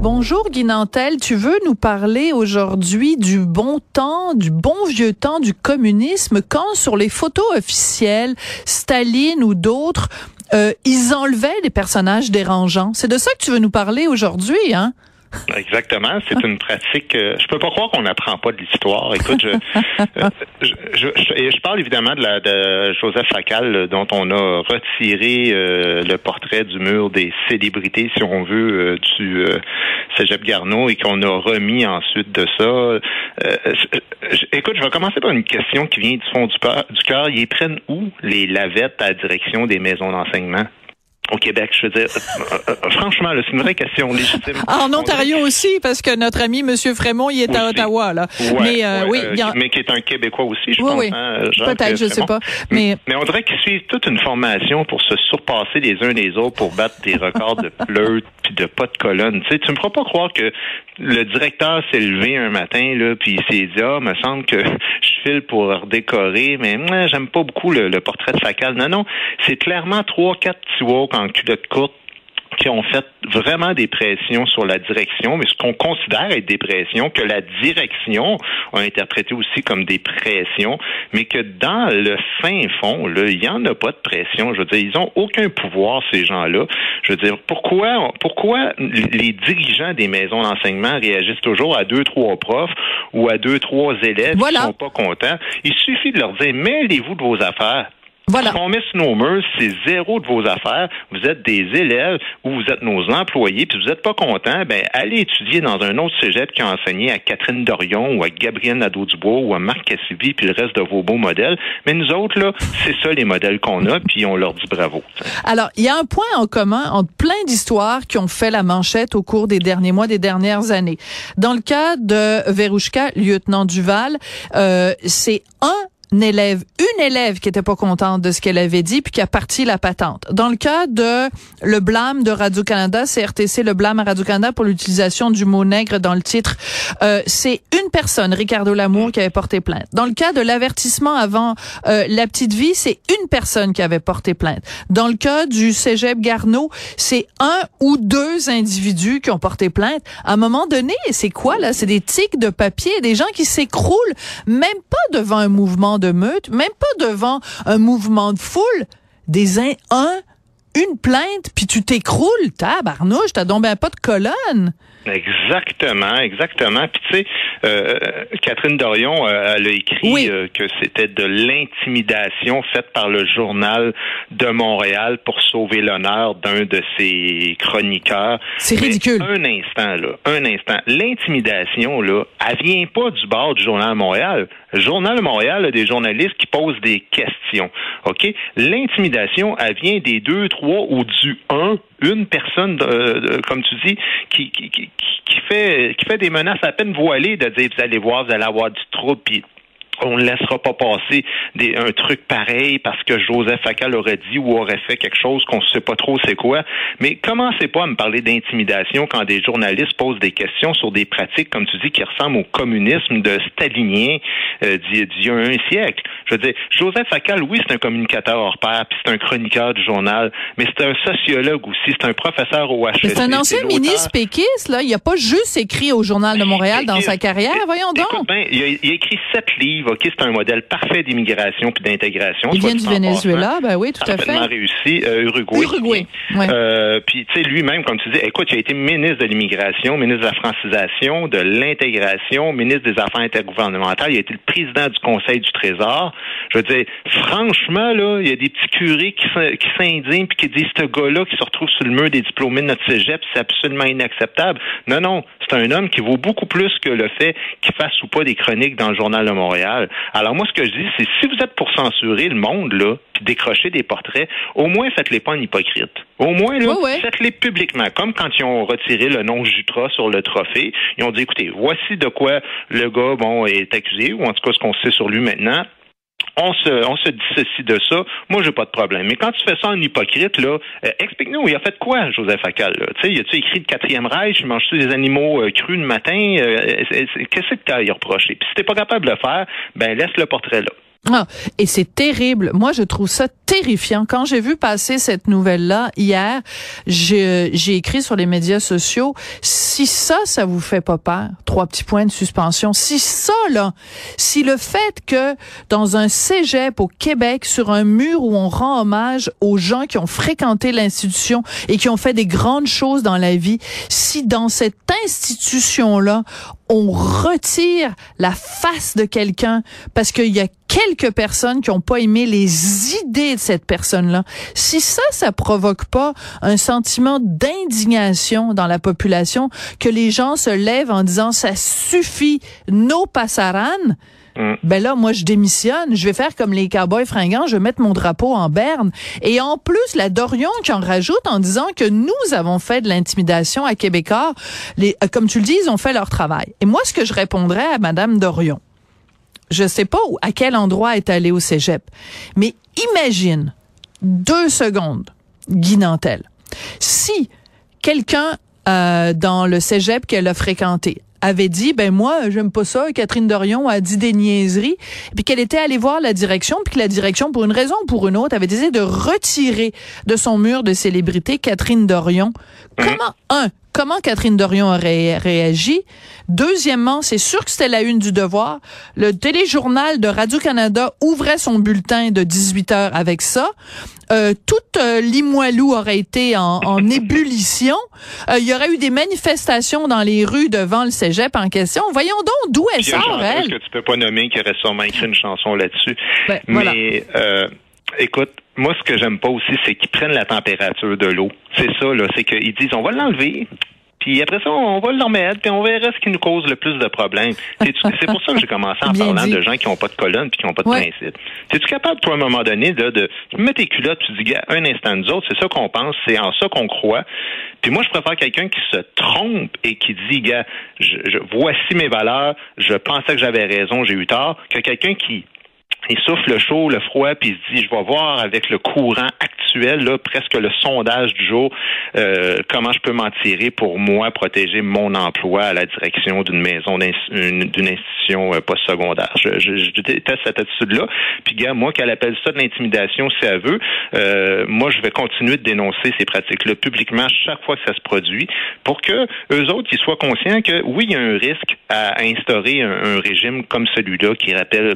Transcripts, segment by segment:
Bonjour Guy Nantel, tu veux nous parler aujourd'hui du bon temps, du bon vieux temps du communisme? Quand sur les photos officielles, Staline ou d'autres, euh, ils enlevaient les personnages dérangeants. C'est de ça que tu veux nous parler aujourd'hui, hein? Exactement, c'est une pratique. euh, je peux pas croire qu'on n'apprend pas de l'histoire. Écoute, je, euh, je, je, je- parle évidemment de, la, de Joseph Facal, euh, dont on a retiré euh, le portrait du mur des célébrités, si on veut, euh, du Cégep Garneau et qu'on a remis ensuite de ça. Écoute, je vais commencer par une question qui vient du fond du, du cœur. Ils prennent où les lavettes à la direction des maisons d'enseignement? Au Québec, je veux dire, euh, euh, franchement, c'est une vraie question légitime. En On Ontario aussi, parce que notre ami Monsieur Frémont, il est à. Ottawa, là. Ouais, mais euh, ouais, oui, a- mais qui est un Québécois aussi, je Oui, pense. oui. hein, Peut-être, je sais Frémont. pas. Mais- mais on dirait qu'ils suivent toute une formation pour se surpasser les uns les autres pour battre des records de pleurs puis de pas de colonne. Tu sais, tu me feras pas croire que le directeur s'est levé un matin là puis il s'est dit ah, me semble que je file pour redécorer, mais moi, j'aime pas beaucoup le, le portrait de Facal. Non, non, c'est clairement trois, quatre petits en culotte courte qui ont fait vraiment des pressions sur la direction, mais ce qu'on considère être des pressions, que la direction a interprété aussi comme des pressions, mais que dans le fin fond, là, il n'y en a pas de pression. Je veux dire, ils ont aucun pouvoir, ces gens-là. Je veux dire, pourquoi, pourquoi les dirigeants des maisons d'enseignement réagissent toujours à deux, trois profs ou à deux, trois élèves Voilà. qui sont pas contents? Il suffit de leur dire, mêlez-vous de vos affaires. Voilà. Nos murs, c'est zéro de vos affaires. Vous êtes des élèves ou vous êtes nos employés, puis vous n'êtes pas contents, ben allez étudier dans un autre cégep qui a enseigné à Catherine Dorion ou à Gabrielle Nadeau-Dubois ou à Marc Cassivi, puis le reste de vos beaux modèles. Mais nous autres, là, c'est ça les modèles qu'on a, puis on leur dit bravo. Alors, il y a un point en commun entre plein d'histoires qui ont fait la manchette au cours des derniers mois, des dernières années. Dans le cas de Verouchka, lieutenant Duval, euh, c'est un élève, une élève qui était pas contente de ce qu'elle avait dit puis qui a parti la patente. Dans le cas de le blâme de Radio-Canada, CRTC, le blâme à Radio-Canada pour l'utilisation du mot nègre dans le titre, euh, c'est une personne, Ricardo Lamour, qui avait porté plainte. Dans le cas de l'avertissement avant euh, la petite vie, c'est une personne qui avait porté plainte. Dans le cas du cégep Garneau, c'est un ou deux individus qui ont porté plainte. À un moment donné, c'est quoi là? C'est des tics de papier, des gens qui s'écroulent, même pas devant un mouvement de meute, même pas devant un mouvement de foule, des in- un, une plainte, puis tu t'écroules, tabarnouche, t'as donc ben pas de colonne. Exactement, exactement. Puis tu sais, euh, Catherine Dorion, euh, elle a écrit Oui. euh, que c'était de l'intimidation faite par le journal de Montréal pour sauver l'honneur d'un de ses chroniqueurs. C'est ridicule. Un instant là, un instant. L'intimidation là, elle vient pas du bord du journal de Montréal. Journal de Montréal a des journalistes qui posent des questions. OK? L'intimidation, elle vient des deux, trois ou du un, une personne, euh, comme tu dis, qui, qui, qui, qui fait qui fait des menaces à peine voilées de dire vous allez voir, vous allez avoir du trouble, puis on ne laissera pas passer des, un truc pareil parce que Joseph Facal aurait dit ou aurait fait quelque chose qu'on ne sait pas trop c'est quoi. Mais commencez pas à me parler d'intimidation quand des journalistes posent des questions sur des pratiques, comme tu dis, qui ressemblent au communisme de stalinien euh, d'il y a un siècle. Je veux dire, Joseph Facal, oui, c'est un communicateur hors pair, puis c'est un chroniqueur du journal, mais c'est un sociologue aussi, c'est un professeur au HEC. C'est un ancien ministre péquiste, là. Il a pas juste écrit au Journal de Montréal dans sa carrière. Voyons donc. Écoute, ben, il, a, il a écrit sept livres C'est un modèle parfait d'immigration puis d'intégration. Il vient du Venezuela, ben oui, tout à fait. réussi. Euh, Uruguay. Uruguay, euh, Puis, tu sais, lui-même, comme tu dis, écoute, il a été ministre de l'immigration, ministre de la francisation, de l'intégration, ministre des Affaires intergouvernementales. Il a été le président du Conseil du Trésor. Je veux dire, franchement, là, il y a des petits curés qui, qui s'indignent puis qui disent, ce gars-là qui se retrouve sur le mur des diplômés de notre cégep, c'est absolument inacceptable. Non, non, c'est un homme qui vaut beaucoup plus que le fait qu'il fasse ou pas des chroniques dans le Journal de Montréal. Alors moi, ce que je dis, c'est si vous êtes pour censurer le monde, là, puis décrocher des portraits, au moins faites-les pas en hypocrite. Au moins, là, faites-les publiquement. Comme quand ils ont retiré le nom Jutra sur le trophée, ils ont dit, écoutez, voici de quoi le gars, bon, est accusé, ou en tout cas ce qu'on sait sur lui maintenant on se, on se dissocie de ça. Moi, j'ai pas de problème. Mais quand tu fais ça en hypocrite, là, euh, explique-nous, il a fait quoi, Joseph Facal? Tu sais, il a-tu écrit le quatrième Reich? Mange-tu des animaux euh, crus le matin? Euh, qu'est-ce que tu as à y reprocher? Puis si t'es pas capable de le faire, ben laisse le portrait là. Ah, et c'est terrible. Moi, je trouve ça terrifiant. Quand j'ai vu passer cette nouvelle-là hier, j'ai écrit sur les médias sociaux, si ça, ça vous fait pas peur, trois petits points de suspension, si ça, là, si le fait que dans un cégep au Québec, sur un mur où on rend hommage aux gens qui ont fréquenté l'institution et qui ont fait des grandes choses dans la vie, si dans cette institution-là, on retire la face de quelqu'un parce qu'il y a quelques personnes qui n'ont pas aimé les idées de cette personne-là. Si ça, ça provoque pas un sentiment d'indignation dans la population, que les gens se lèvent en disant ça suffit, nos passaranes, mm. ben là, moi, je démissionne. Je vais faire comme les cowboys fringants. Je vais mettre mon drapeau en berne. Et en plus, la Dorion qui en rajoute en disant que nous avons fait de l'intimidation à Québécois. Les, euh, comme tu le dis, ils ont fait leur travail. Et moi, ce que je répondrais à Madame Dorion, je sais pas où, à quel endroit est allé au cégep, mais imagine deux secondes, Guy si quelqu'un euh, dans le cégep qu'elle a fréquenté avait dit ben moi j'aime pas ça Catherine Dorion a dit des niaiseries puis qu'elle était allée voir la direction puis que la direction pour une raison ou pour une autre avait décidé de retirer de son mur de célébrité Catherine Dorion. Comment un comment Catherine Dorion aurait réagi. Deuxièmement, c'est sûr que c'était la une du devoir. Le téléjournal de Radio-Canada ouvrait son bulletin de 18 heures avec ça. Euh, toute euh, Limoilou aurait été en, ébullition. Euh, il y aurait eu des manifestations dans les rues devant le cégep en question. Voyons donc d'où elle sort, elle. que tu peux pas nommer qui aurait sûrement écrit une chanson là-dessus. Ben, Mais écoute, moi, ce que j'aime pas aussi, c'est qu'ils prennent la température de l'eau. C'est ça, là. C'est qu'ils disent, on va l'enlever. Puis après ça, on va le remettre, puis on verra ce qui nous cause le plus de problèmes. C'est pour ça que j'ai commencé en parlant de gens qui n'ont pas de colonne puis qui n'ont pas de principe. Es-tu capable, toi, à un moment donné, de, de mettre tes culottes, tu dis, un instant, nous autres, c'est ça qu'on pense, c'est en ça qu'on croit. Puis moi, je préfère quelqu'un qui se trompe et qui dit, gars, je, voici mes valeurs, je pensais que j'avais raison, j'ai eu tort, que quelqu'un qui il souffle le chaud, le froid, puis il se dit, je vais voir avec le courant actuel, là, presque le sondage du jour, euh, comment je peux m'en tirer pour moi protéger mon emploi à la direction d'une maison, d'une institution euh, postsecondaire. Je, je, je, déteste cette attitude-là. Puis, gars, moi, qu'elle appelle ça de l'intimidation, si elle veut, euh, moi, je vais continuer de dénoncer ces pratiques-là publiquement chaque fois que ça se produit pour que eux autres, ils soient conscients que, oui, il y a un risque à instaurer un régime comme celui-là qui rappelle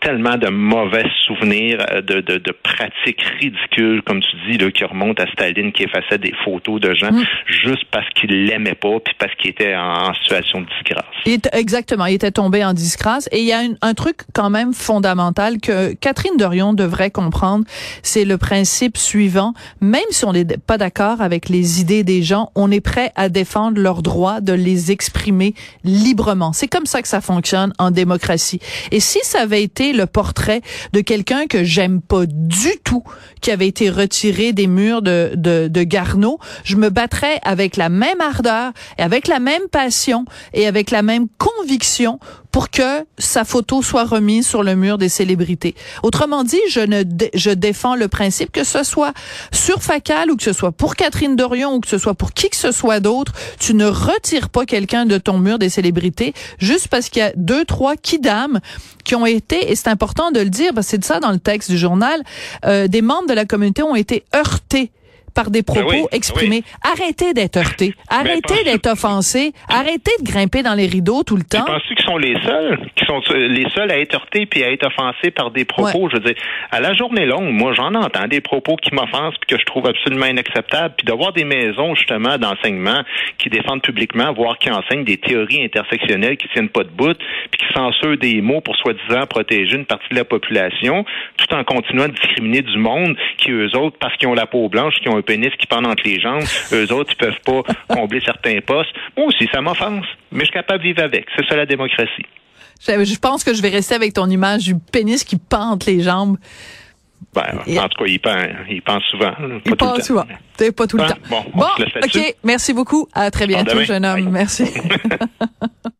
tellement de mauvais souvenirs, euh, de, de, de, pratiques ridicules, comme tu dis, là, qui remontent à Staline, qui effaçait des photos de gens mm. juste parce qu'il l'aimait pas, puis parce qu'il était en, situation de disgrâce. exactement, il était tombé en disgrâce. Et il y a un, truc quand même fondamental que Catherine Dorion devrait comprendre, c'est le principe suivant. Même si on n'est pas d'accord avec les idées des gens, on est prêt à défendre leur droit de les exprimer librement. C'est comme ça que ça fonctionne en démocratie. Et si ça avait été le portrait de quelqu'un que j'aime pas du tout, qui avait été retiré des murs de, de, de Garneau, je me battrais avec la même ardeur et avec la même passion et avec la même conviction pour que sa photo soit remise sur le mur des célébrités. Autrement dit, je ne je défends le principe que ce soit sur Facal ou que ce soit pour Catherine Dorion ou que ce soit pour qui que ce soit d'autre, tu ne retires pas quelqu'un de ton mur des célébrités juste parce qu'il y a deux trois kidam qui ont été et c'est important de le dire parce que c'est ça dans le texte du journal, euh, des membres de la communauté ont été heurtés par des propos Ben oui, exprimés. Arrêtez d'être heurté. Arrêtez penses- d'être offensé. Arrêtez de grimper dans les rideaux tout le Tu temps. penses-tu qu'ils sont les seuls, qui sont euh, les seuls à être heurtés puis à être offensés par des propos? Je veux dire, à la journée longue, moi, j'en entends des propos qui m'offensent puis que je trouve absolument inacceptables. Puis d'avoir des maisons, justement, d'enseignement qui défendent publiquement, voire qui enseignent des théories intersectionnelles qui tiennent pas de bout, puis qui censurent des mots pour soi-disant protéger une partie de la population, tout en continuant de discriminer du monde qui, eux autres, parce qu'ils ont la peau blanche, qui ont un pénis qui pend entre les jambes, eux autres, ils peuvent pas combler certains postes. Moi aussi, ça m'offense. Mais je suis capable de vivre avec. C'est ça la démocratie. Je, je pense que je vais rester avec ton image du pénis qui pente les jambes. Ben, en tout cas, il pense, il pense souvent. Il pas le pense souvent. Pas tout le Hein? temps. Bon. OK. Merci beaucoup. À très bientôt, jeune homme. Bye. Merci.